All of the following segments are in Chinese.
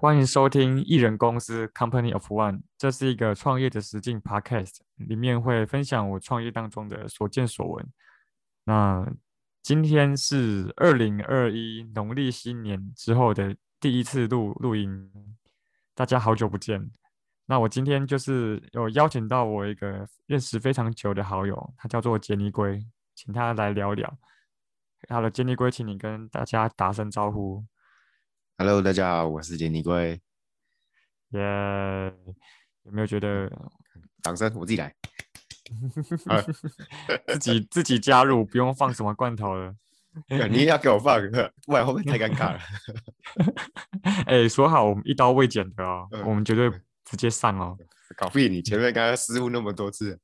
欢迎收听艺人公司 Company of One，这是一个创业的实境 Podcast，里面会分享我创业当中的所见所闻。那今天是二零二一农历新年之后的第一次录录音，大家好久不见。那我今天就是有邀请到我一个认识非常久的好友，他叫做杰尼龟，请他来聊聊。好了，杰尼龟，请你跟大家打声招呼。Hello，大家好，我是杰尼龟。耶、有没有觉得 掌声，我自己来。啊 自己自己加入，不用放什么罐头了？你也要给我放，不然会不会太尴尬了？哎、说好我们一刀未剪的哦，嗯我们绝对直接上哦。搞屁！你前面刚刚失误那么多次，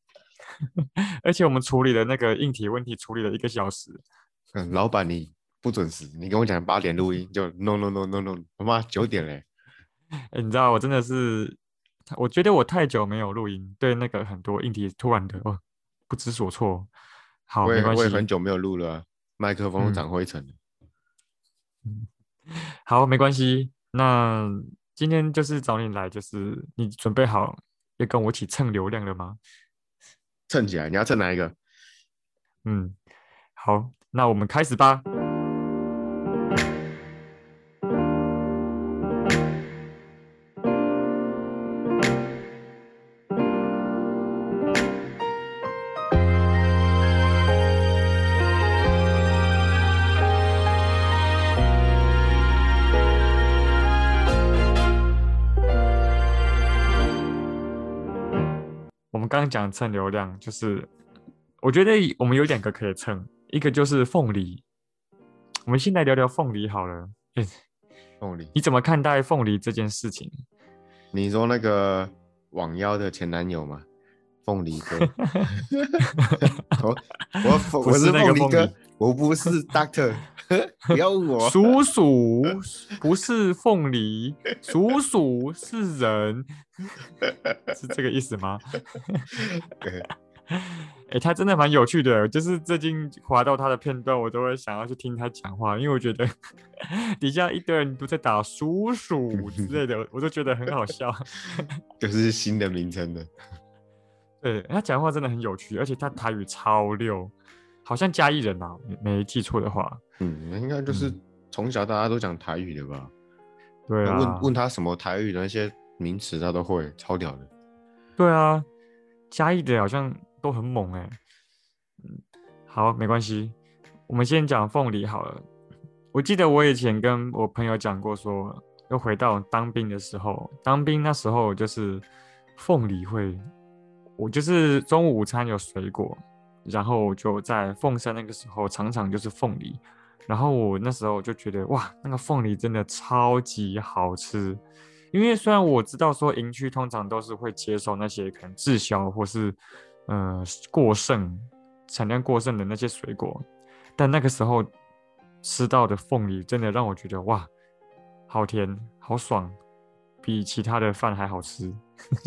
而且我们处理的那个硬体问题处理了一个小时，嗯，老板你不准时，你跟我讲八点录音，就 no no no no no，他妈九点嘞。哎、你知道我真的是，我觉得我太久没有录音，对那个很多硬体突然的哦不知所措。好，我也没关系，我也很久没有录了啊，麦克风长灰尘了。好，没关系。那今天就是找你来，就是你准备好要跟我一起蹭流量了吗？蹭起来，你要蹭哪一个？嗯，好，那我们开始吧。讲蹭流量，就是我觉得我们有两个可以蹭，一个就是凤梨。我们先来聊聊凤梨好了。凤梨，你怎么看待凤梨这件事情？你说那个网妖的前男友吗？凤梨哥，我我我是是那个凤凤梨哥梨，我不是 Doctor，不要问我。鼠鼠不是凤梨，鼠鼠是人，是这个意思吗？对哎、他真的蛮有趣的，就是最近滑到他的片段，我都会想要去听他讲话，因为我觉得底下一堆人都在打鼠鼠之类的，我都觉得很好笑。就是新的名称的。对他讲话真的很有趣，而且他台语超溜，好像嘉义人啊，没没记错的话。嗯，应该就是嗯从小大家都讲台语的吧？对啊，问问他什么台语的那些名词，他都会，超屌的。对啊，嘉义的好像都很猛哎、嗯，好，没关系，我们先讲凤梨好了。我记得我以前跟我朋友讲过说又回到当兵的时候，当兵那时候就是凤梨会，我就是中午午餐有水果，然后就在凤山那个时候常常就是凤梨，然后我那时候就觉得哇，那个凤梨真的超级好吃。因为虽然我知道说营区通常都是会接受那些可能滞销或是呃过剩、产量过剩的那些水果，但那个时候吃到的凤梨真的让我觉得哇，好甜，好爽，比其他的饭还好吃。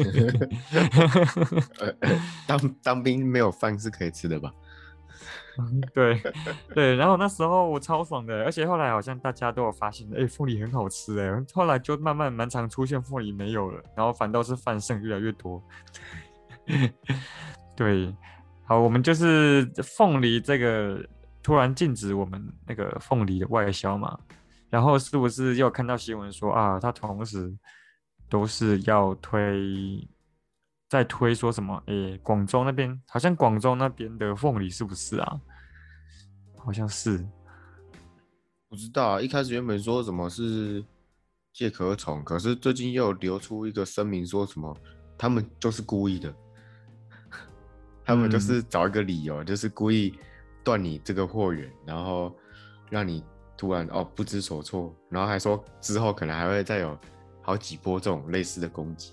呃，当当兵没有饭是可以吃的吧？对对，然后那时候我超爽的，而且后来好像大家都有发现，哎、凤梨很好吃哎，后来就慢慢蛮常出现凤梨没有了，然后反倒是饭剩越来越多。对，好，我们就是凤梨这个突然禁止我们那个凤梨的外销嘛，然后是不是又看到新闻说啊，它同时都是要推，在推说什么？诶，广州那边好像广州那边的凤梨是不是啊？好像是，不知道啊，一开始原本说什么是借壳虫，可是最近又流出一个声明，说什么他们就是故意的，他们就嗯是找一个理由，就是故意断你这个货源，然后让你突然哦不知所措，然后还说之后可能还会再有好几波这种类似的攻击。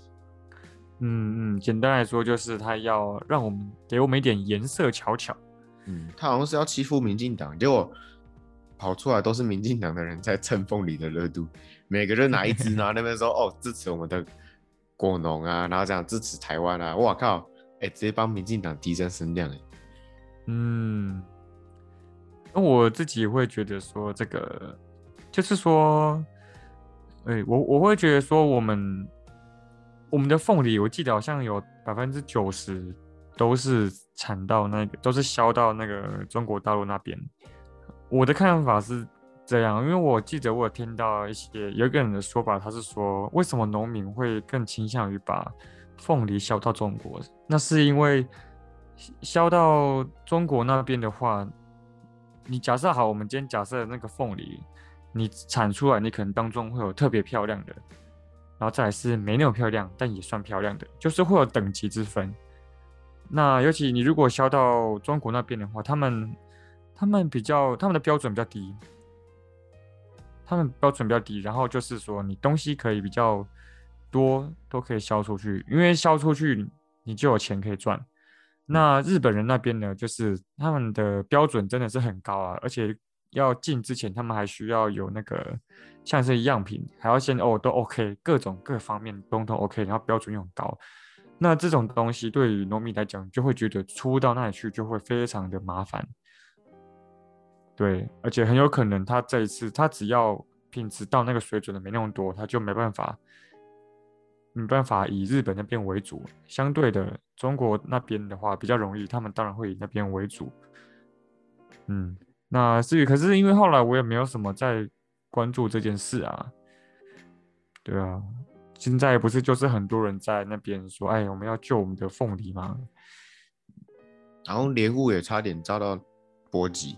嗯嗯，简单来说就是他要让我们给我们一点颜色瞧瞧。嗯，他好像是要欺负民进党，结果跑出来都是民进党的人在蹭凤梨的热度，每个人拿一支，然后那边说哦支持我们的果农啊，然后这样支持台湾啊，我靠，哎、直接帮民进党提升声量哎，嗯，那我自己会觉得说，这个就是说，哎，我我会觉得说，我们我们的凤梨，我记得好像有百分之九十都是产到那个，都是销到那个中国大陆那边。我的看法是这样，因为我记得我有听到一些有一个人的说法，他是说，为什么农民会更倾向于把凤梨销到中国？那是因为销到中国那边的话，你假设好，我们今天假设那个凤梨。你产出来，你可能当中会有特别漂亮的，然后再来是没那么漂亮，但也算漂亮的，就是会有等级之分。那尤其你如果销到中国那边的话，他们他们比较他们的标准比较低，他们标准比较低，然后就是说你东西可以比较多，都可以销出去，因为销出去你就有钱可以赚。那日本人那边呢，就是他们的标准真的是很高啊，而且。要进之前，他们还需要有那个像是样品，还要先哦都 OK，各种各方面都都 OK，然后标准又很高。那这种东西对于农民来讲，就会觉得出到那里去就会非常的麻烦。对，而且很有可能他这一次他只要品质到那个水准的没那么多，他就没办法没办法以日本那边为主。相对的，中国那边的话比较容易，他们当然会以那边为主。嗯。那至于，可是因为后来我也没有什么在关注这件事啊，对啊，现在不是就是很多人在那边说，哎，我们要救我们的凤梨吗？然后莲雾也差点遭到波及，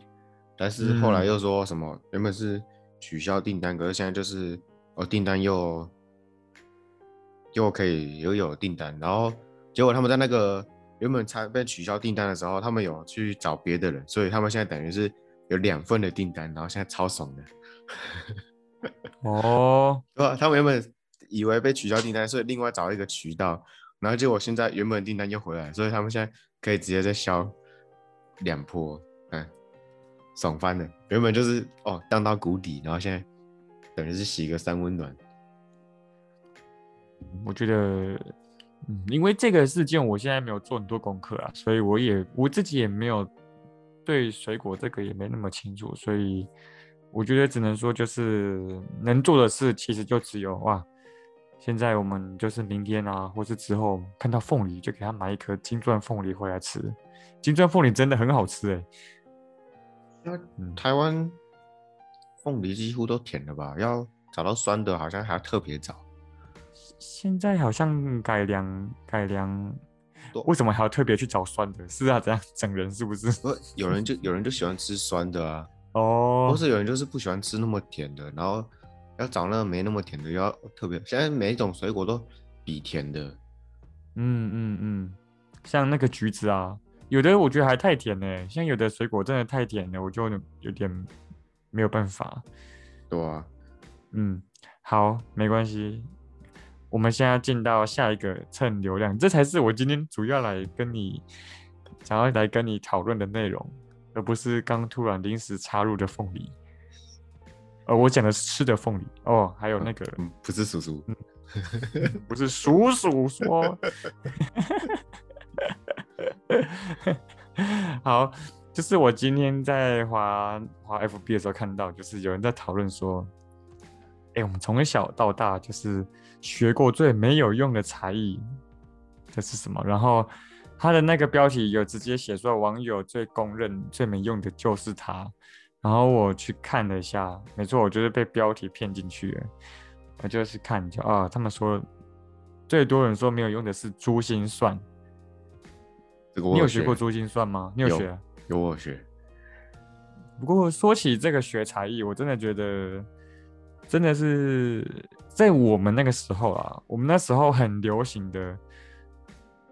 但是后来又说什么原本是取消订单，可是现在就是哦订单又又可以又有订单，然后结果他们在那个原本才被取消订单的时候，他们有去找别的人，所以他们现在等于是。有两份的订单，然后现在超爽的。哦，对吧？他们原本以为被取消订单，所以另外找一个渠道，然后结果现在原本订单又回来，所以他们现在可以直接再销两波，嗯，爽翻了。原本就是哦荡到谷底，然后现在等于是洗个三温暖。我觉得，嗯，因为这个事件我现在没有做很多功课啊，所以我也我自己也没有。对水果这个也没那么清楚，所以我觉得只能说就是能做的事其实就只有哇，现在我们就是明天啊，或是之后看到凤梨就给他买一颗金钻凤梨回来吃，金钻凤梨真的很好吃哎。那台湾凤梨几乎都甜的吧？要找到酸的，好像还要特别找。现在好像改良改良。为什么还要特别去找酸的？是啊，这样整人是不是？不，有人就有人就喜欢吃酸的啊。哦。或是有人就是不喜欢吃那么甜的，然后要找那个没那么甜的，要特别。现在每一种水果都比甜的。嗯嗯嗯。像那个橘子啊，有的我觉得还太甜呢。像有的水果真的太甜了，我就有点没有办法。对啊。嗯，好，没关系。我们现在进到下一个蹭流量，这才是我今天主要来跟你想要来跟你讨论的内容，而不是刚突然临时插入的凤梨。呃，我讲的是吃的凤梨哦，还有那个不是叔叔，不是叔叔说。好，就是我今天在滑滑 FB 的时候看到，就是有人在讨论说，哎，我们从小到大就是。学过最没有用的才艺，这是什么？然后他的那个标题有直接写说，网友最公认最没用的就是他。然后我去看了一下，没错，我就是被标题骗进去了。我就是看就啊，他们说最多人说没有用的是珠心算。你有学过珠心算吗？你有学？有我学。不过说起这个学才艺，我真的觉得。真的是在我们那个时候啊，我们那时候很流行的，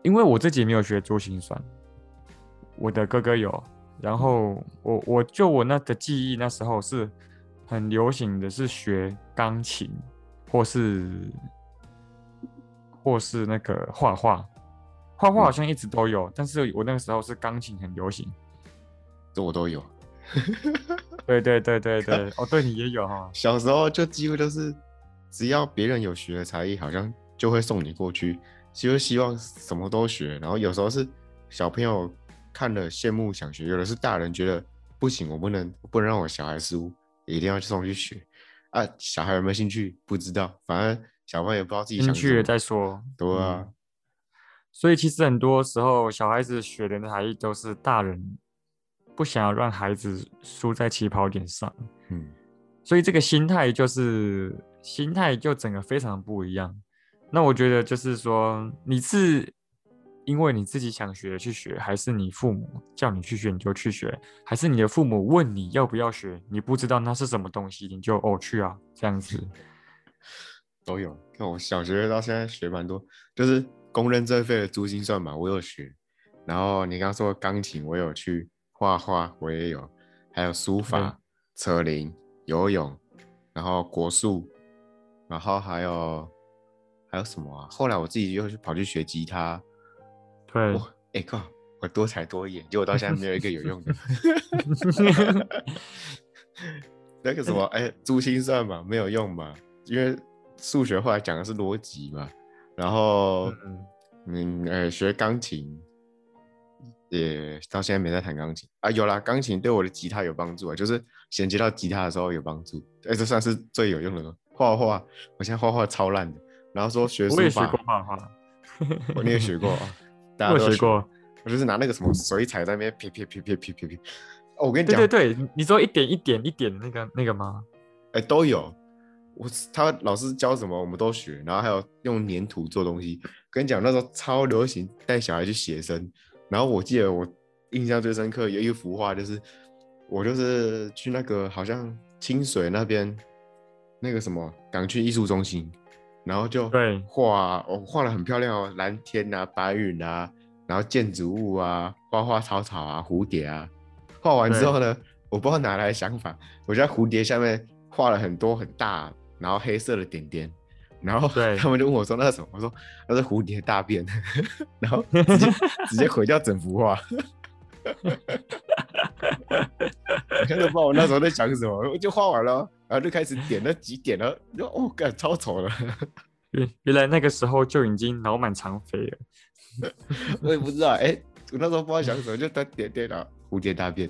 因为我自己没有学珠心算，我的哥哥有，然后我我就我那的记忆那时候是很流行的是学钢琴，或是或是那个画画，画画好像一直都有，但是我那个时候是钢琴很流行，这我都有。对对对对 对，哦，对你也有哈。小时候就几乎都是，只要别人有学才艺，好像就会送你过去，就希望什么都学。然后有时候是小朋友看了羡慕想学，有的是大人觉得不行，我不能不能让我小孩输，一定要去送去学。啊，小孩有没有兴趣不知道，反正小朋友也不知道自己进去了想什么。再说。对啊嗯，所以其实很多时候，小孩子学的才艺都是大人不想要让孩子输在起跑点上，嗯，所以这个心态就是心态就整个非常不一样。那我觉得就是说，你是因为你自己想学去学，还是你父母叫你去学你就去学，还是你的父母问你要不要学，你不知道那是什么东西，你就哦去啊这样子。都有。看我小学到现在学蛮多，就是公认最费的珠心算嘛，我有学。然后你刚刚说钢琴，我有去画画，我也有，还有书法、车铃、游泳，然后国术，然后还有还有什么啊？后来我自己又去跑去学吉他。对，我哎靠，我多才多艺，结果到现在没有一个有用的。那个什么，哎，珠心算嘛，没有用嘛，因为数学后来讲的是逻辑嘛。然后，嗯嗯，呃，学钢琴也到现在没在弹钢琴啊。有啦，钢琴对我的吉他有帮助啊，就是衔接到吉他的时候有帮助。哎，这算是最有用的了。画画，我现在画画超烂的。然后说学书法我也学过，画画，我你也学过啊？大家都学过。我就是拿那个什么水彩在那边撇撇撇撇撇撇撇。哦，我跟你讲，对对，你说一点一点一点那个那个吗？哎、都有。我他老师教什么我们都学，然后还有用粘土做东西。跟你讲，那时候超流行带小孩去写生。然后我记得我印象最深刻有一幅画，就是我就是去那个好像清水那边那个什么港区艺术中心，然后就对画，我、画的很漂亮哦，蓝天啊、白云啊，然后建筑物啊、花花草草啊、蝴蝶啊。画完之后呢，我不知道哪来的想法，我在蝴蝶下面画了很多很大，然后黑色的点点，然后对他们就问我说那是什么？我说那是蝴蝶大便，然后直接直接毁掉整幅画。我看都不知道我那时候在想什么，我就画完了，然后就开始点了几点了，就哦，干超丑了，原原来那个时候就已经脑满肠肥了。我也不知道，哎、我那时候不知道想什么，就点点点了蝴蝶大便。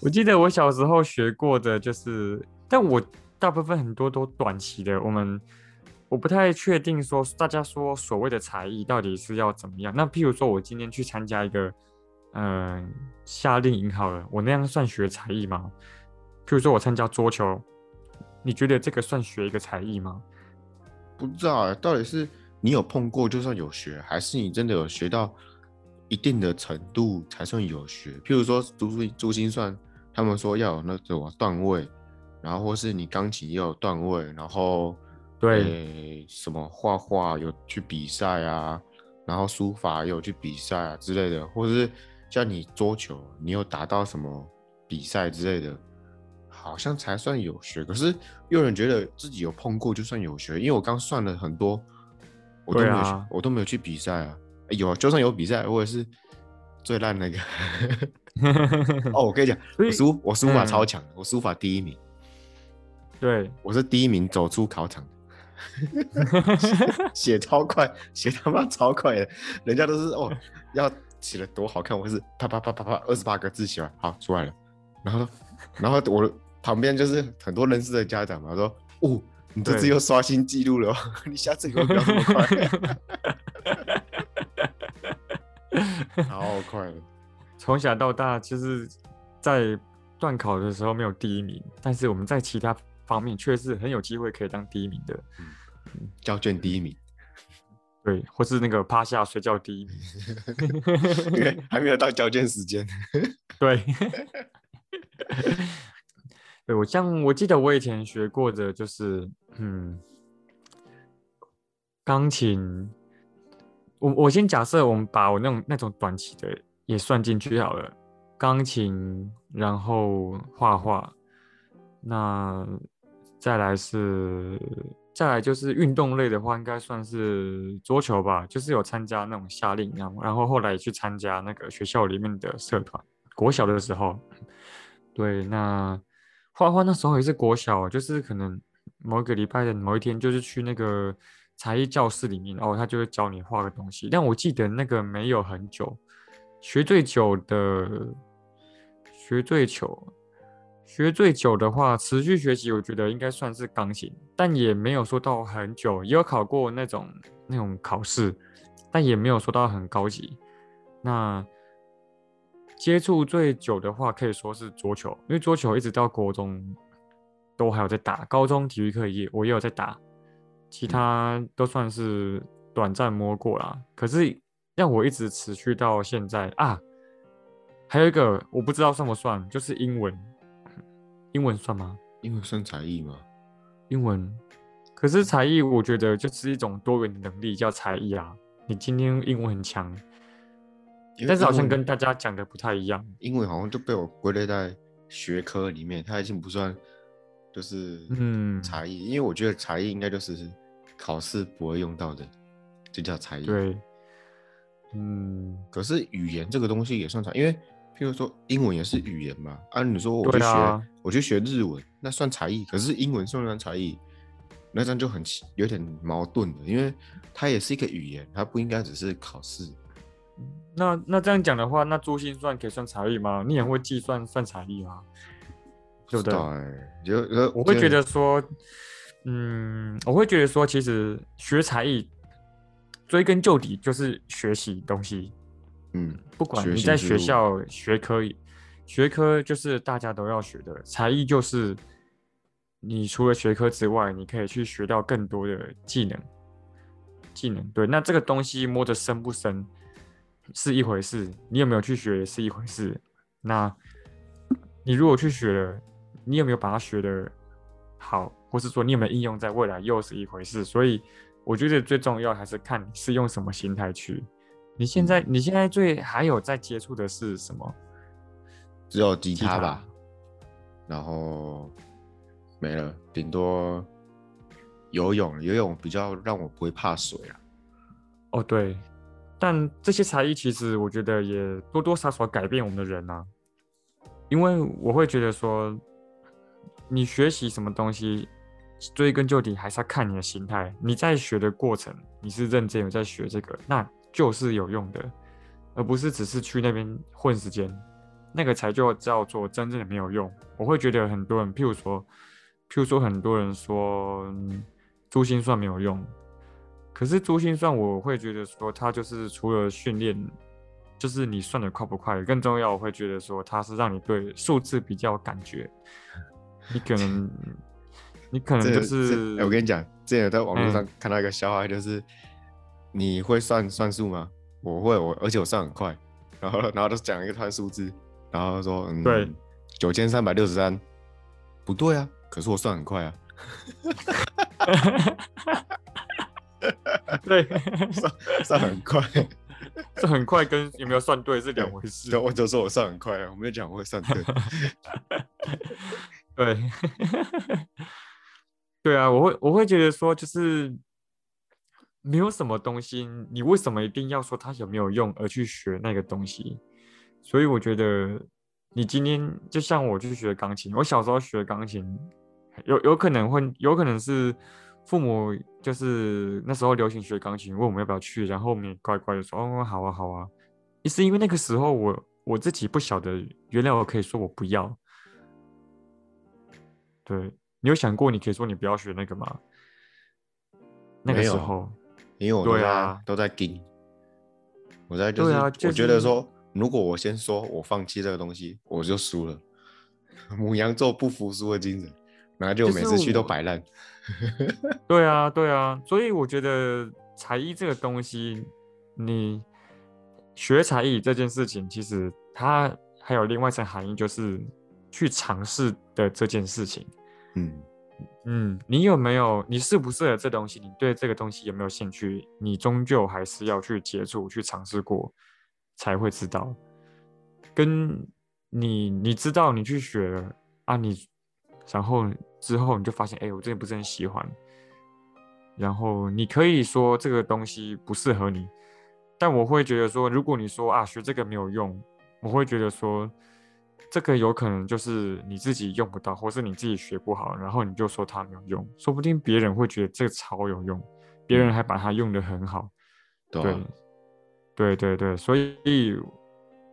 我记得我小时候学过的就是，但我大部分很多都短期的。我们我不太确定说大家说所谓的才艺到底是要怎么样。那譬如说我今天去参加一个嗯、夏令营好了，我那样算学才艺吗？譬如说我参加桌球，你觉得这个算学一个才艺吗？不知道、欸、到底是你有碰过就算有学，还是你真的有学到一定的程度才算有学？譬如说珠珠珠心算，他们说要有那种段位，然后或是你钢琴也有段位，然后对诶什么画画有去比赛啊，然后书法也有去比赛啊之类的，或者是像你桌球，你有达到什么比赛之类的，好像才算有学。可是又有人觉得自己有碰过就算有学，因为我刚算了很多，我都没有我都没有去比赛啊。诶有啊，就算有比赛，我也是最烂那个。哦，我跟你讲，我书我书法嗯超强的，我书法第一名，对，我是第一名走出考场的。写超快，写他妈超快的，人家都是哦，要写的多好看，我是啪啪啪啪啪二十八个字写完，好出来了，然后然后我旁边就是很多认识的家长嘛，说哦，你这次又刷新记录了哦，你下次给我不要这么快，好快了，从小到大就是在段考的时候没有第一名，但是我们在其他方面确实很有机会可以当第一名的。交卷第一名，对，或是那个趴下睡觉第一名。还没有到交卷时间，对，对我像我记得我以前学过的就是，嗯，钢琴。我我先假设我们把我那种那种短期的也算进去好了，钢琴，然后画画，那再来是再来就是运动类的话，应该算是桌球吧，就是有参加那种夏令营，然后后来也去参加那个学校里面的社团。国小的时候，对，那画画那时候也是国小，就是可能某一个礼拜的某一天，就是去那个才艺教室里面，然后他就会教你画个东西。但我记得那个没有很久，学最久的学最久学最久的话，持续学习，我觉得应该算是钢琴，但也没有说到很久，也有考过那种那种考试，但也没有说到很高级。那接触最久的话，可以说是桌球，因为桌球一直到国中都还有在打，高中体育课也我也有在打，其他都算是短暂摸过啦。可是让我一直持续到现在啊，还有一个我不知道算不算，就是英文。英文算吗？英文算才艺吗？英文，可是才艺，我觉得就是一种多元的能力，叫才艺啊。你今天英文很强，但是好像跟大家讲的不太一样。英文好像就被我归类在学科里面，它已经不算就是嗯才艺，因为我觉得才艺应该就是考试不会用到的，就叫才艺。对，嗯，可是语言这个东西也算才，因为。譬如说英文也是语言嘛，啊你说我去学，我去学日文，那算才艺。可是英文算不算才艺？那这样就很有点矛盾的，因为它也是一个语言，它不应该只是考试。那那这样讲的话，那珠心算可以算才艺吗？你也会计算算才艺吗？对不对？就我会觉得说，嗯，我会觉得说，其实学才艺追根究底就是学习东西。嗯，不管你在学校学科，学科就是大家都要学的才艺，就是你除了学科之外，你可以去学到更多的技能。技能对，那这个东西摸着深不深是一回事，你有没有去学是一回事。那你如果去学了，你有没有把它学的好，或是说你有没有应用在未来，又是一回事。所以我觉得最重要还是看你是用什么心态去。你现在你现在最还有在接触的是什么？只有吉他吧，然后没了，顶多游泳，游泳比较让我不会怕水啊。哦，对，但这些才艺其实我觉得也多多少少改变我们的人啊，因为我会觉得说，你学习什么东西，追根究底还是要看你的心态。你在学的过程，你是认真有在学这个，那。就是有用的，而不是只是去那边混时间，那个才就叫做真正的没有用。我会觉得很多人，譬如说，譬如说很多人说珠心算没有用，可是珠心算我会觉得说它就是除了训练，就是你算的快不快，更重要我会觉得说它是让你对数字比较有感觉。你可能，你可能就是，我跟你讲，之前在网络上看到一个笑话，就是。你会算算数吗？我会，我而且我算很快。然后，然后就讲一个串数字，然后说，嗯，对，九千三百六十三，不对啊，可是我算很快啊。对，算算很快，这很快跟有没有算对是两回事。我就说我算很快啊，我没有讲我会算对。对，对啊，我会我会觉得说就是。没有什么东西，你为什么一定要说它有没有用而去学那个东西？所以我觉得，你今天就像我去学钢琴，我小时候学钢琴，有有可能会有可能是父母就是那时候流行学钢琴，问我们要不要去，然后我们也乖乖的说哦好啊好啊，也是因为那个时候我我自己不晓得，原来我可以说我不要。对你有想过你可以说你不要学那个吗？那个时候。因为我都在都在盯，我在就是我觉得说，如果我先说我放弃这个东西，我就输了。母羊座不服输的精神，然后就每次去都摆烂。对啊，对啊，所以我觉得才艺这个东西，你学才艺这件事情，其实它还有另外一层含义，就是去尝试的这件事情。嗯。嗯，你有没有？你适不适合这东西？你对这个东西有没有兴趣？你终究还是要去接触、去尝试过，才会知道。跟你，你知道你去学了啊，你然后之后你就发现，哎，我真的不是很喜欢。然后你可以说这个东西不适合你，但我会觉得说，如果你说啊，学这个没有用，我会觉得说。这个有可能就是你自己用不到，或是你自己学不好，然后你就说它没有用，说不定别人会觉得这个超有用，别人还把它用的很好。对，对对对，所以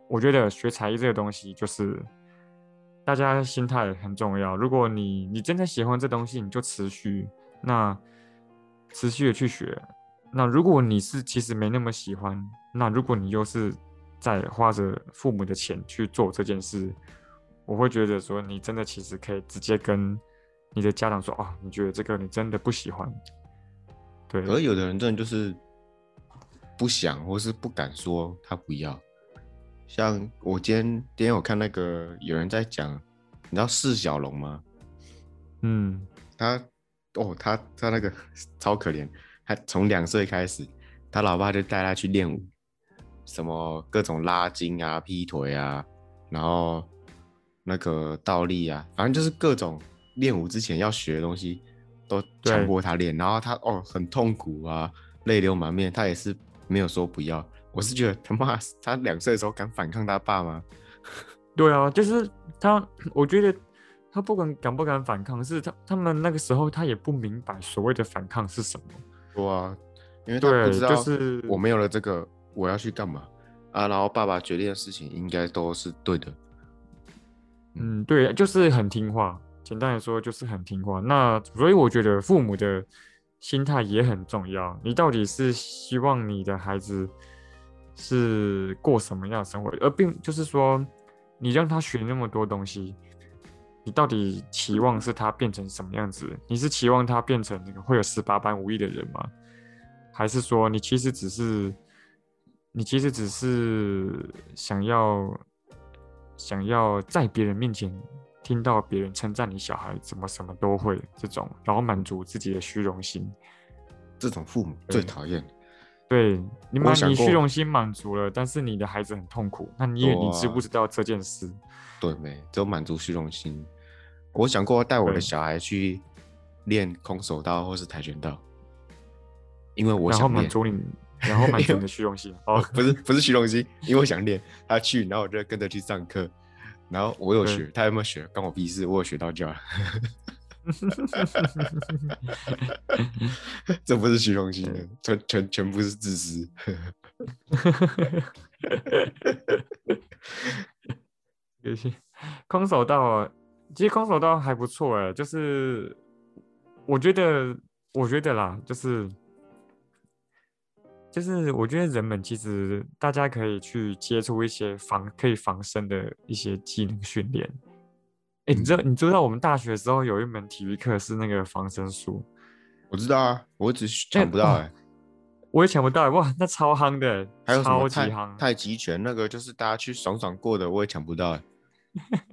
我觉得学才艺这个东西就是大家心态很重要。如果你你真的喜欢这东西，你就持续那持续的去学。那如果你是其实没那么喜欢，那如果你又是在花着父母的钱去做这件事，我会觉得说你真的其实可以直接跟你的家长说哦，你觉得这个你真的不喜欢。对，而有的人真的就是不想或是不敢说他不要。像我今天今天我看那个有人在讲，你知道释小龙吗？嗯，他哦他他那个超可怜，他从两岁开始，他老爸就带他去练舞，什么各种拉筋啊、劈腿啊，然后那个倒立啊，反正就是各种练舞之前要学的东西都强迫他练，然后他哦很痛苦啊，泪流满面，他也是没有说不要。我是觉得他妈他两岁的时候敢反抗他爸吗？对啊，就是他，我觉得他不管敢不敢反抗，是他他们那个时候他也不明白所谓的反抗是什么。对啊，因为他不知道就是我没有了这个，我要去干嘛啊？然后爸爸决定的事情应该都是对的。嗯，对，就是很听话。简单来说，就是很听话。那所以我觉得父母的心态也很重要。你到底是希望你的孩子？是过什么样的生活，而并就是说，你让他学那么多东西，你到底期望是他变成什么样子？你是期望他变成那个会有十八般武艺的人吗？还是说你其实只是，你其实只是想要想要在别人面前听到别人称赞你小孩怎么什么都会这种，然后满足自己的虚荣心？这种父母最讨厌。对你满你虚荣心满足了，但是你的孩子很痛苦，那你也你知不知道这件事？对没？只有满足虚荣心。我想过带我的小孩去练空手道或是跆拳道，因为我想满足你，然后满足你的虚荣心。哦，不是 不是虚荣心，因为我想练。他去，然后我就跟着去上课，然后我有学，他有没有学，关我屁事。我有学到就好。这不是虚荣心的，全全全部是自私。有些空手道，其实空手道还不错哎，就是我觉得，我觉得啦，就是就是我觉得人们其实大家可以去接触一些防可以防身的一些技能训练。哎，你知道你知道我们大学的时候有一门体育课是那个防身术，我知道啊，我只抢不到哎，我也抢不到哇，那超夯的，还有超级夯太极拳那个就是大家去爽爽过的，我也抢不到哎，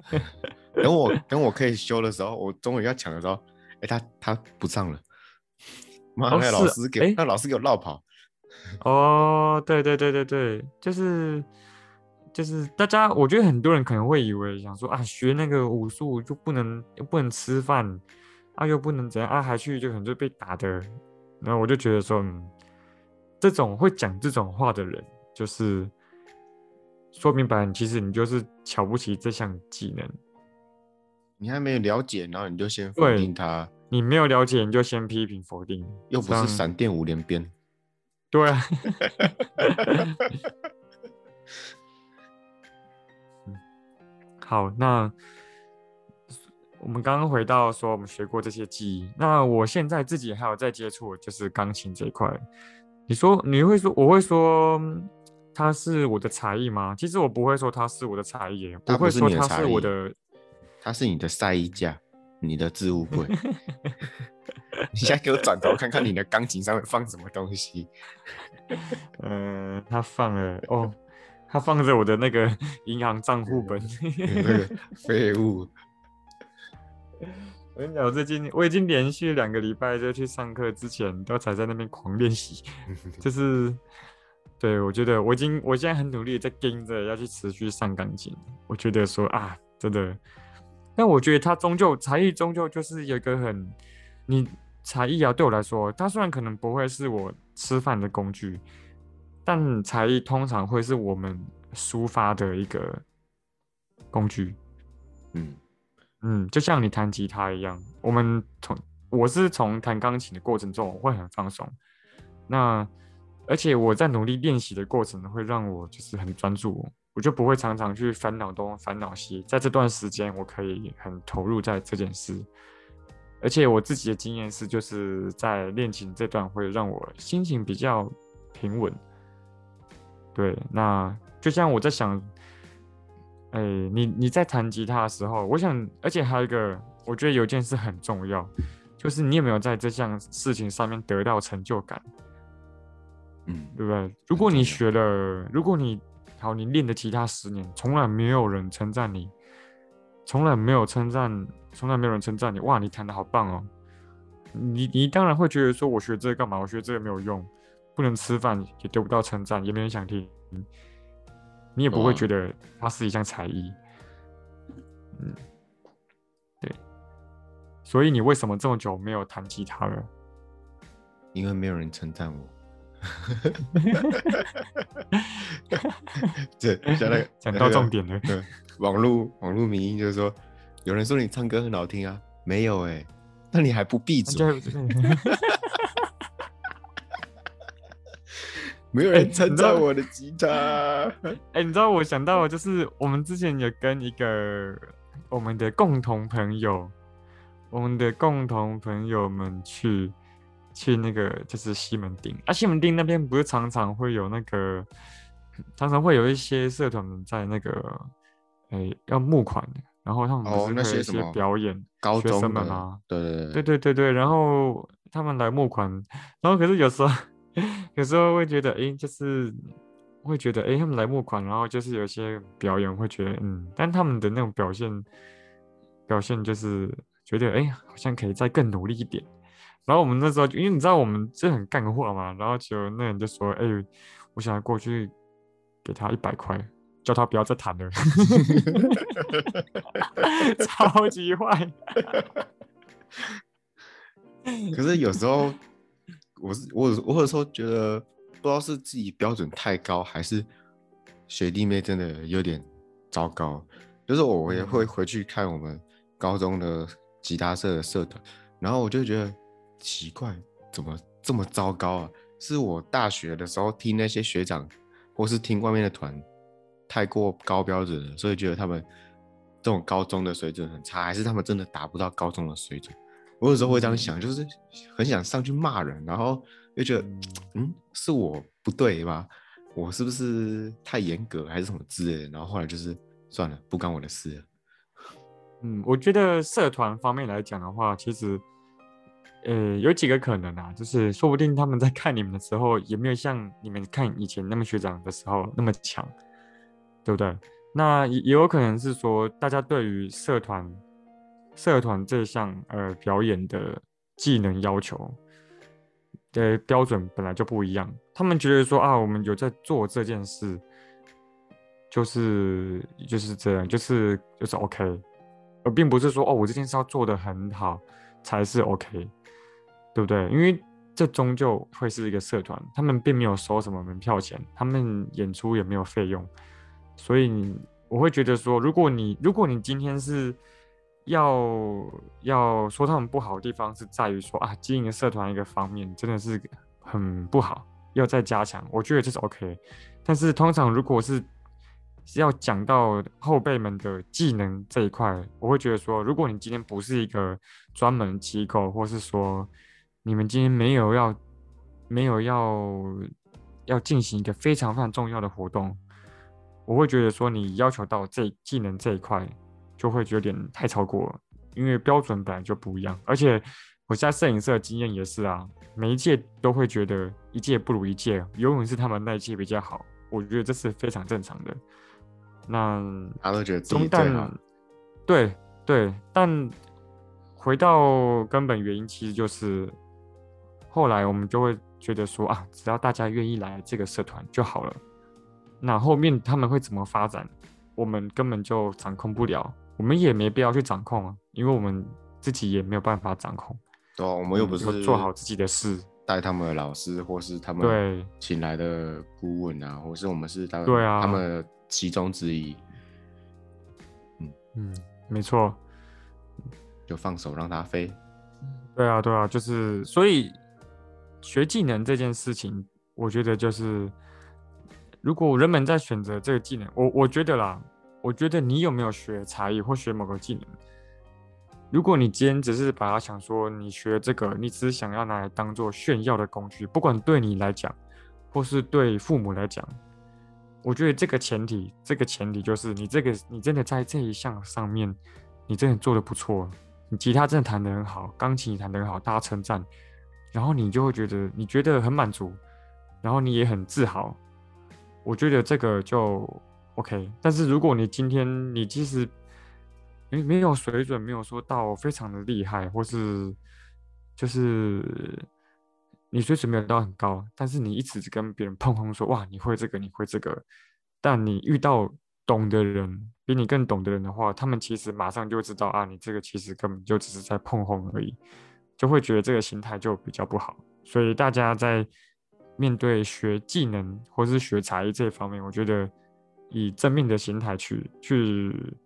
等我等我可以修的时候，我终于要抢的时候，哎他他不上了，妈那老师给那老师给我绕跑，哦，对对对对对，就是。就是大家，我觉得很多人可能会以为想说啊，学那个武术就不能又不能吃饭，啊又不能怎样啊，还去就可能就被打的。然后我就觉得说，嗯，这种会讲这种话的人，就是说明白，其实你就是瞧不起这项技能。你还没有了解，然后你就先否定他。你没有了解，你就先批评否定，又不是闪电五连鞭。对啊。好，那我们刚刚回到说我们学过这些记忆，那我现在自己还有在接触，就是钢琴这一块。你说你会说我会说它是我的才艺吗？其实我不会说它是我的才艺，不会说它是我的，它是你的晒衣架，你的置物柜。你现在给我转头看看你的钢琴上面放什么东西？嗯，他放了哦。他放着我的那个 银行账户本，废物。我跟你讲，我最近我已经连续两个礼拜就去上课之前都才在那边狂练习，就是对我觉得我已经我现在很努力在跟着要去持续上钢琴。我觉得说啊，真的，但我觉得他终究才艺终究就是有一个很你才艺啊，对我来说，它虽然可能不会是我吃饭的工具。但才艺通常会是我们抒发的一个工具，嗯嗯，就像你弹吉他一样，我们从我是从弹钢琴的过程中我会很放松，那而且我在努力练习的过程会让我就是很专注，我就不会常常去烦恼东烦恼西。在这段时间，我可以很投入在这件事。而且我自己的经验是，就是在练琴这段会让我心情比较平稳。对，那就像我在想，哎，你你在弹吉他的时候，我想，而且还有一个，我觉得有件事很重要，就是你有没有在这项事情上面得到成就感？嗯，对不对？如果你学了，如果你好，你练的吉他十年，从来没有人称赞你，从来没有称赞。从来没有人称赞你，哇，你弹的好棒哦！你你当然会觉得说，我学这个干嘛？我学这个没有用，不能吃饭，也得不到称赞，也没人想听，你也不会觉得它是一项才艺。嗯，对。所以你为什么这么久没有弹吉他了？因为没有人称赞我。这讲到讲到重点了。网络网络民音就是说。有人说你唱歌很好听啊，没有哎，那你还不闭嘴？没有人称赞我的吉他。哎，你知道我想到就是我们之前有跟一个我们的共同朋友，我们的共同朋友们去去那个就是西门町啊，西门町那边不是常常会有那个，常常会有一些社团在那个哎要募款的。然后他们不是会一些表演，高中生们吗？对对对对对对对。然后他们来募款，然后可是有时候有时候会觉得，哎，就是会觉得，哎，他们来募款，然后就是有些表演会觉得，嗯，但他们的那种表现表现就是觉得，哎，好像可以再更努力一点。然后我们那时候，因为你知道我们这很干货嘛，然后就那人就说，哎，我想要过去给他一百块。叫他不要再弹了，超级坏。可是有时候，我是我我有时候觉得，不知道是自己标准太高，还是学弟妹真的有点糟糕。就是我也会回去看我们高中的吉他社的社团，然后我就觉得奇怪，怎么这么糟糕啊？是我大学的时候听那些学长，或是听外面的团。太过高标准了，所以觉得他们这种高中的水准很差，还是他们真的达不到高中的水准？我有时候会这样想，就是很想上去骂人，然后又觉得，嗯，是我不对吧？我是不是太严格，还是什么之类的？然后后来就是算了，不干我的事了。嗯，我觉得社团方面来讲的话，其实，呃，有几个可能啊，就是说不定他们在看你们的时候，也没有像你们看以前那么学长的时候那么强。对不对？那也也有可能是说，大家对于社团社团这项呃表演的技能要求的标准本来就不一样。他们觉得说啊，我们有在做这件事，就是就是这样，就是就是 OK，而并不是说哦，我这件事要做的很好才是 OK，对不对？因为这终究会是一个社团，他们并没有收什么门票钱，他们演出也没有费用。所以你我会觉得说，如果你如果你今天是要要说他们不好的地方，是在于说啊，经营社团一个方面真的是很不好，要再加强。我觉得这是 OK。但是通常如果是要讲到后辈们的技能这一块，我会觉得说，如果你今天不是一个专门机构，或是说你们今天没有要没有要要进行一个非常非常重要的活动。我会觉得说，你要求到这技能这一块，就会有点太超过了，因为标准本来就不一样。而且我在摄影社的经验也是啊，每一届都会觉得一届不如一届，永远是他们那一届比较好。我觉得这是非常正常的。那他都觉得中旦对对，但回到根本原因，其实就是后来我们就会觉得说啊，只要大家愿意来这个社团就好了。那后面他们会怎么发展，我们根本就掌控不了，我们也没必要去掌控啊，因为我们自己也没有办法掌控。对，我们又不是做好自己的事，带他们的老师或是他们对请来的顾问啊，或是我们是他对啊他们其中之一。嗯嗯，没错，就放手让他飞。对啊对啊，就是所以学技能这件事情，我觉得就是。如果人们在选择这个技能，我我觉得啦，我觉得你有没有学才艺或学某个技能？如果你今天只是把它想说你学这个，你只是想要拿来当做炫耀的工具，不管对你来讲，或是对父母来讲，我觉得这个前提，这个前提就是你这个你真的在这一项上面，你真的做的不错，你吉他真的弹得很好，钢琴弹得很好，大家称赞，然后你就会觉得你觉得很满足，然后你也很自豪，我觉得这个就 OK。但是如果你今天你其实没没有水准，没有说到非常的厉害，或是就是你水准没有到很高，但是你一直跟别人碰碰说哇你会这个你会这个，但你遇到懂的人比你更懂的人的话，他们其实马上就知道啊你这个其实根本就只是在碰碰而已，就会觉得这个心态就比较不好。所以大家在面对学技能或是学才艺这一方面，我觉得以正面的心态去去。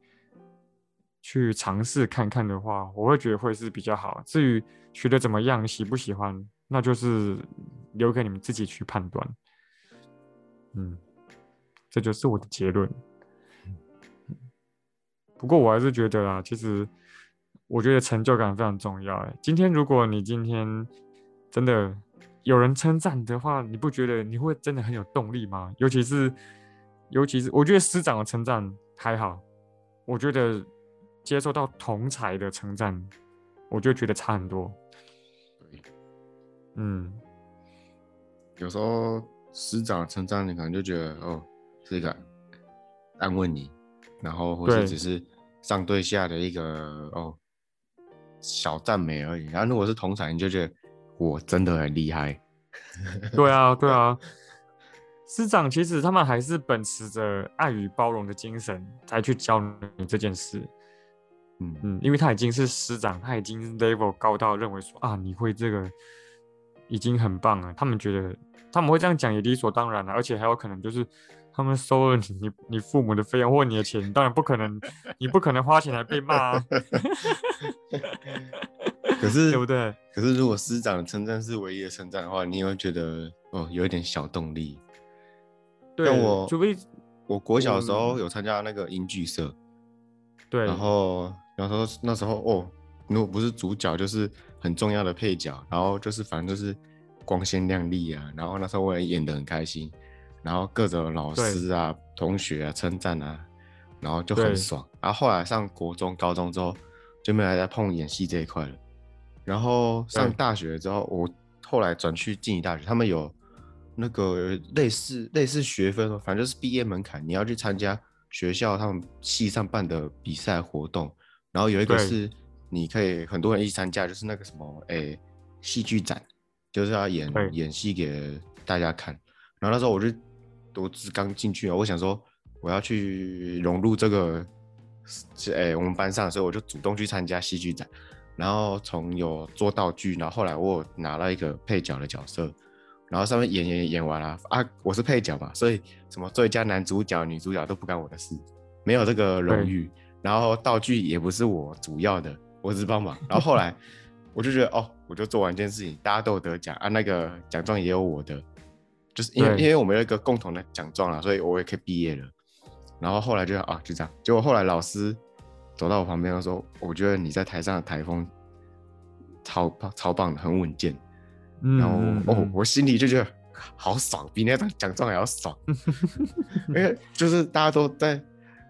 去尝试看看的话，我会觉得会是比较好。至于学的怎么样，喜不喜欢，那就是留给你们自己去判断。嗯，这就是我的结论。不过我还是觉得啦，其实我觉得成就感非常重要。哎，今天如果你今天真的有人称赞的话，你不觉得你会真的很有动力吗？尤其是，尤其是我觉得师长的称赞还好，我觉得。接受到同才的称赞，我就觉得差很多。对，嗯，有时候师长称赞你，可能就觉得哦，是一个安慰你，然后或者只是上对下的一个哦小赞美而已。然后如果是同才，你就觉得我真的很厉害。对啊，对啊，师长其实他们还是秉持着爱与包容的精神，才去教你这件事。嗯嗯，因为他已经是师长，他已经 level 高到认为说啊，你会这个已经很棒了。他们觉得他们会这样讲也理所当然了，而且还有可能就是他们收了你 你父母的费用或你的钱，当然不可能，你不可能花钱来被骂。可 是对不对？可是如果师长的称赞是唯一的称赞的话，你也会觉得哦，有一点小动力。对，我除非我国小的时候有参加那个音剧社，对，然后。然后说那时候哦，如果不是主角，就是很重要的配角，然后就是反正就是光鲜亮丽啊。然后那时候我也演的很开心，然后各种老师啊、同学啊称赞啊，然后就很爽。然后后来上国中、高中之后，就没有再碰演戏这一块了。然后上大学之后，我后来转去静宜大学，他们有那个类似类似学分，反正就是毕业门槛，你要去参加学校他们系上办的比赛活动。然后有一个是你可以很多人一起参加，就是那个什么诶戏剧展，就是要演演戏给大家看。然后那时候我就我只刚进去啊，我想说我要去融入这个是诶我们班上，所以我就主动去参加戏剧展。然后从有做道具，然后后来我拿了一个配角的角色，然后上面演演演完了啊，我是配角嘛，所以什么最佳男主角、女主角都不干我的事，没有这个荣誉。然后道具也不是我主要的，我只是帮忙。然后后来我就觉得，哦，我就做完一件事情，大家都有得奖啊，那个奖状也有我的，就是因为因为我们有一个共同的奖状了，所以我也可以毕业了。然后后来就啊，就这样。结果后来老师走到我旁边说：“我觉得你在台上的台风超棒超棒的，很稳健。”然后哦，我心里就觉得好爽，比那张奖状还要爽，因为就是大家都在。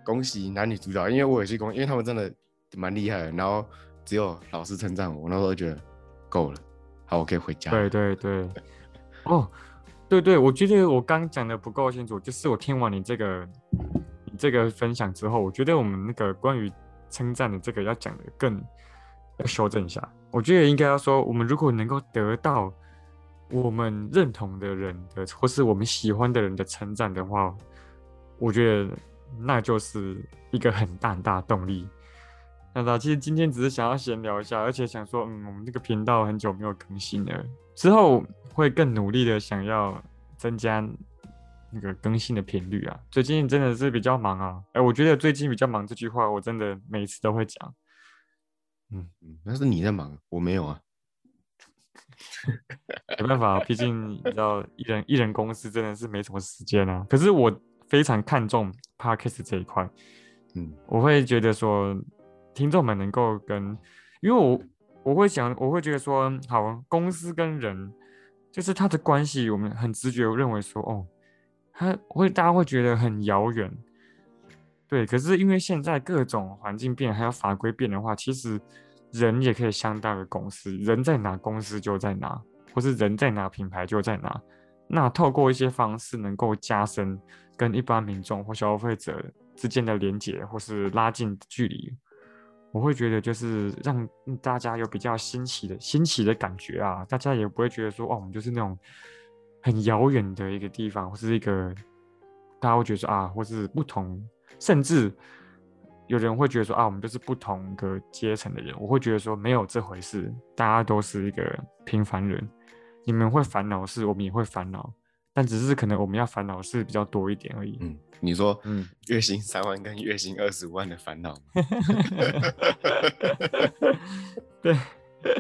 恭喜男女主角，因为我也是恭，因为他们真的蛮厉害的。然后只有老师称赞我，那时候觉得够了，好，我可以回家。对对对，哦，对对，我觉得我刚讲的不够清楚，就是我听完你这个你这个分享之后，我觉得我们那个关于称赞的这个要讲的更要修正一下。我觉得应该要说，我们如果能够得到我们认同的人的，或是我们喜欢的人的称赞的话，我觉得。那就是一个很大很大的动力。那其实今天只是想要闲聊一下，而且想说，嗯，我们这个频道很久没有更新了，之后会更努力的想要增加那个更新的频率啊。最近真的是比较忙啊，哎，我觉得最近比较忙这句话，我真的每次都会讲。嗯嗯，那是你在忙，我没有啊。没办法，毕竟你知道，艺人艺人公司真的是没什么时间啊。可是我非常看重 podcast 这一块，嗯，我会觉得说，听众们能够跟，因为我我会想，我会觉得说，好，公司跟人就是他的关系，我们很直觉认为说，哦，他会大家会觉得很遥远，对。可是因为现在各种环境变，还有法规变的话，其实人也可以相当于公司，人在哪，公司就在哪。或是人在哪，品牌就在哪。那透过一些方式，能够加深跟一般民众或消费者之间的连接，或是拉近距离。我会觉得，就是让大家有比较新奇的新奇的感觉啊，大家也不会觉得说，哦，我们就是那种很遥远的一个地方，或是一个大家会觉得说啊，或是不同，甚至有人会觉得说啊，我们就是不同个阶层的人。我会觉得说，没有这回事，大家都是一个平凡人。你们会烦恼是，我们也会烦恼，但只是可能我们要烦恼是比较多一点而已。嗯，你说，嗯，月薪三万跟月薪二十五万的烦恼 对，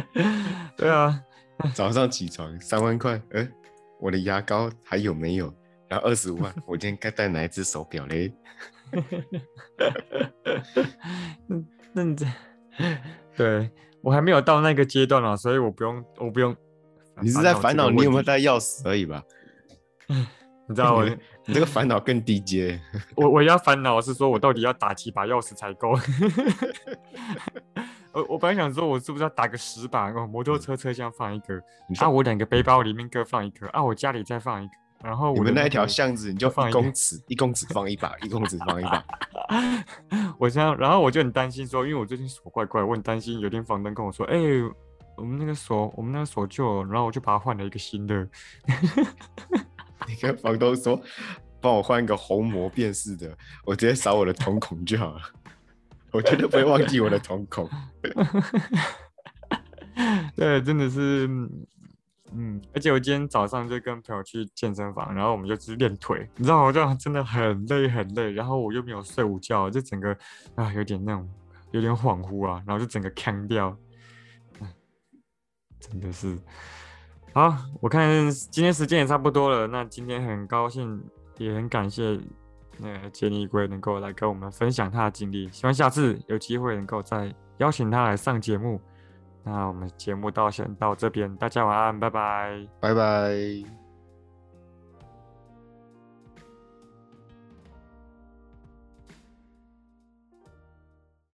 对啊，早上起床三万块，哎，我的牙膏还有没有？然后二十五万，我今天该戴哪一只手表嘞？嗯，那你这，对我还没有到那个阶段啊，所以我不用，我不用。你是在烦恼你有没有带钥匙而已吧？你知道我，你这个烦恼更低阶。我我要烦恼是说，我到底要打几把钥匙才够？我我本来想说，我是不是要打个十把？哦，摩托车车厢放一个，啊，我两个背包里面各放一个，啊，我家里再放一个，然后我们那一条巷子你就放一公尺，一公尺放一把，一公尺放一把。我这样，然后我就很担心说，因为我最近锁怪怪，我很担心有天房东跟我说，哎。我们那个锁，我们那个锁旧，然后我就把它换了一个新的。你跟房东说，帮我换一个虹膜辨识的，我直接扫我的瞳孔就好了。我绝对不会忘记我的瞳孔。对，真的是，嗯，而且我今天早上就跟朋友去健身房，然后我们就去练腿，你知道，我这样真的很累很累，然后我又没有睡午觉，就整个啊有点那种有点恍惚啊，然后就整个扛掉。真的是好，我看今天时间也差不多了。那今天很高兴，也很感谢那杰尼龟能够来跟我们分享他的经历。希望下次有机会能够再邀请他来上节目。那我们节目到先到这边，大家晚安，拜拜，拜拜。